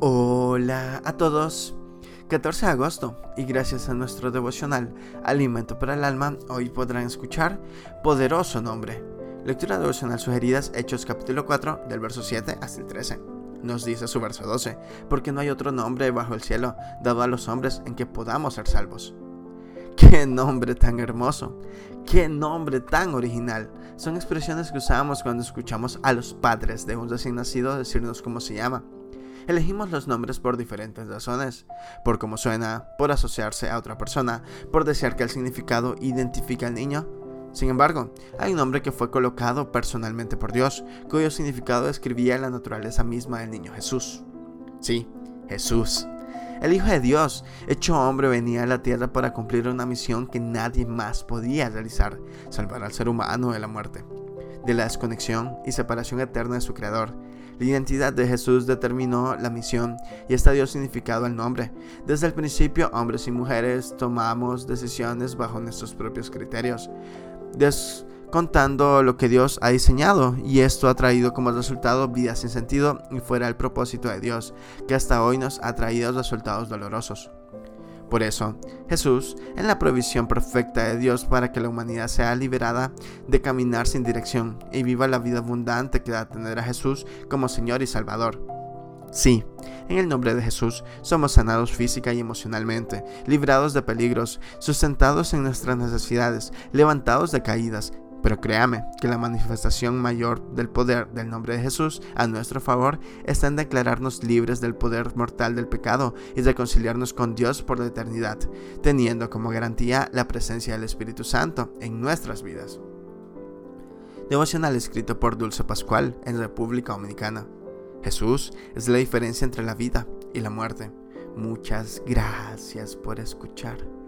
Hola a todos. 14 de agosto y gracias a nuestro devocional Alimento para el Alma, hoy podrán escuchar Poderoso Nombre. Lectura devocional sugeridas Hechos capítulo 4 del verso 7 hasta el 13. Nos dice su verso 12, porque no hay otro nombre bajo el cielo dado a los hombres en que podamos ser salvos. ¡Qué nombre tan hermoso! ¡Qué nombre tan original! Son expresiones que usamos cuando escuchamos a los padres de un recién nacido decirnos cómo se llama. Elegimos los nombres por diferentes razones, por cómo suena, por asociarse a otra persona, por desear que el significado identifique al niño. Sin embargo, hay un nombre que fue colocado personalmente por Dios, cuyo significado describía la naturaleza misma del niño Jesús. Sí, Jesús. El Hijo de Dios, hecho hombre, venía a la tierra para cumplir una misión que nadie más podía realizar, salvar al ser humano de la muerte, de la desconexión y separación eterna de su Creador. La identidad de Jesús determinó la misión y esta dio significado al nombre. Desde el principio, hombres y mujeres tomamos decisiones bajo nuestros propios criterios, descontando lo que Dios ha diseñado, y esto ha traído como resultado vidas sin sentido y fuera el propósito de Dios, que hasta hoy nos ha traído resultados dolorosos. Por eso, Jesús, en la provisión perfecta de Dios para que la humanidad sea liberada de caminar sin dirección y viva la vida abundante que da tener a Jesús como Señor y Salvador. Sí, en el nombre de Jesús somos sanados física y emocionalmente, librados de peligros, sustentados en nuestras necesidades, levantados de caídas, pero créame que la manifestación mayor del poder del nombre de Jesús a nuestro favor está en declararnos libres del poder mortal del pecado y reconciliarnos con Dios por la eternidad, teniendo como garantía la presencia del Espíritu Santo en nuestras vidas. Devocional escrito por Dulce Pascual en República Dominicana. Jesús es la diferencia entre la vida y la muerte. Muchas gracias por escuchar.